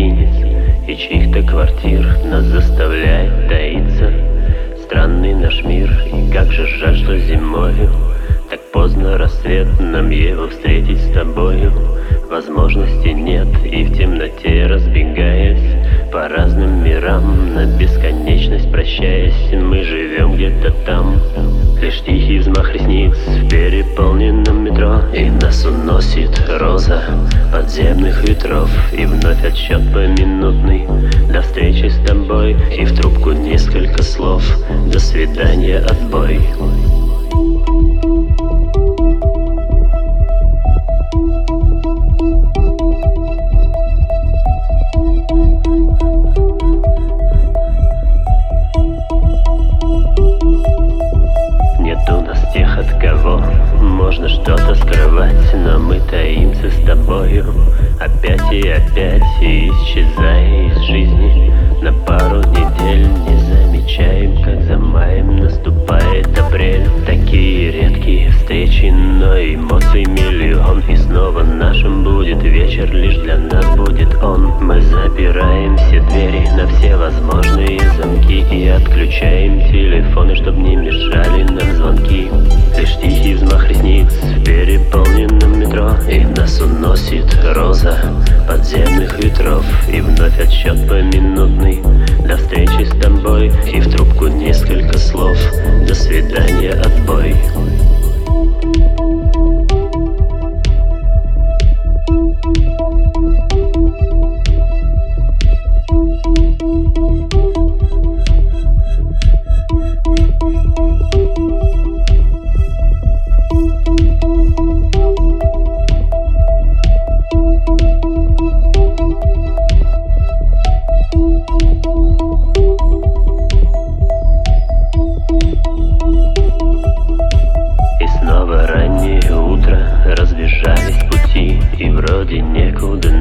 гостиниц И чьих-то квартир нас заставляет таиться. Странный наш мир, и как же жаль, что зимою Так поздно рассвет, нам его встретить с тобою. Возможности нет, и в темноте разбегаясь По разным мирам, на бесконечность прощаясь Мы живем где-то там. Лишь тихий взмах ресниц в переполненном метро И нас уносит роза подземных ветров И вновь отсчет поминутный до встречи с тобой И в трубку несколько слов. До свидания, отбой но мы таимся с тобою Опять и опять, и исчезая из жизни. На пару недель не замечаем, как за маем наступает апрель. Такие редкие встречи, но эмоций миллион. И снова нашим будет вечер, лишь для нас будет он. Мы запираем все двери на все возможные замки И отключаем телефоны, чтобы не мешали нас уносит роза подземных ветров И вновь отсчет поминутный. До встречи с тобой И в трубку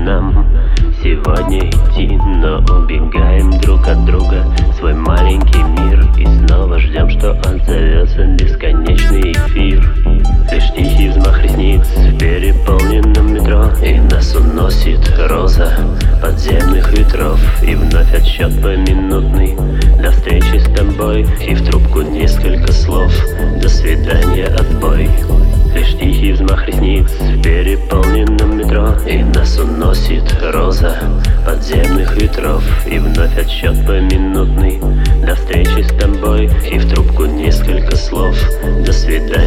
нам Сегодня идти, но убегаем друг от друга. Свой маленький мир И снова ждем, что отзовется бесконечный эфир. Лишь тихий взмах ресниц в переполненном метро И нас уносит роза подземных ветров. И вновь отсчет поминутный. До встречи с тобой И в трубку несколько слов Уносит роза подземных ветров И вновь отсчет поминутный. До встречи с тобой И в трубку несколько слов. До свидания,